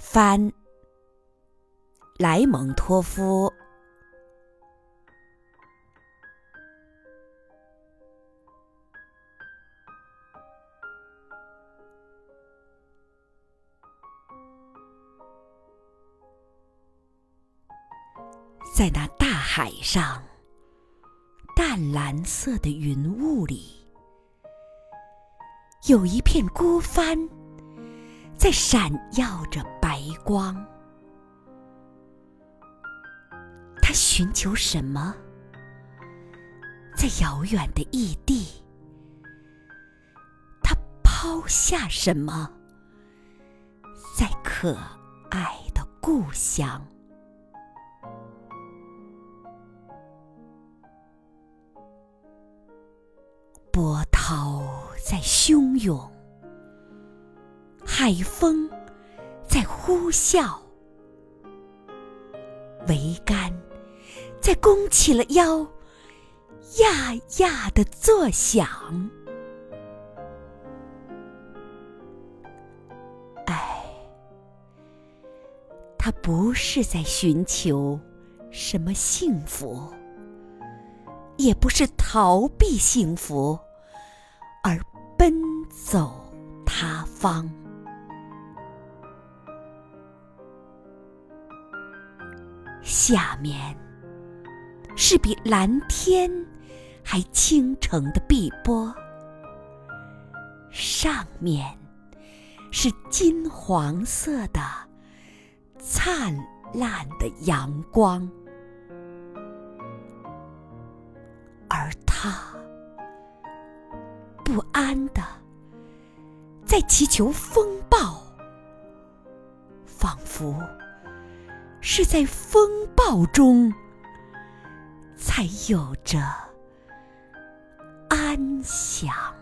帆，莱蒙托夫。在那大海上，淡蓝色的云雾里，有一片孤帆，在闪耀着白光。他寻求什么？在遥远的异地，他抛下什么？在可爱的故乡。波涛在汹涌，海风在呼啸，桅杆在弓起了腰，呀呀的作响。唉，他不是在寻求什么幸福。也不是逃避幸福，而奔走他方。下面是比蓝天还清澄的碧波，上面是金黄色的灿烂的阳光。而他不安的在祈求风暴，仿佛是在风暴中才有着安详。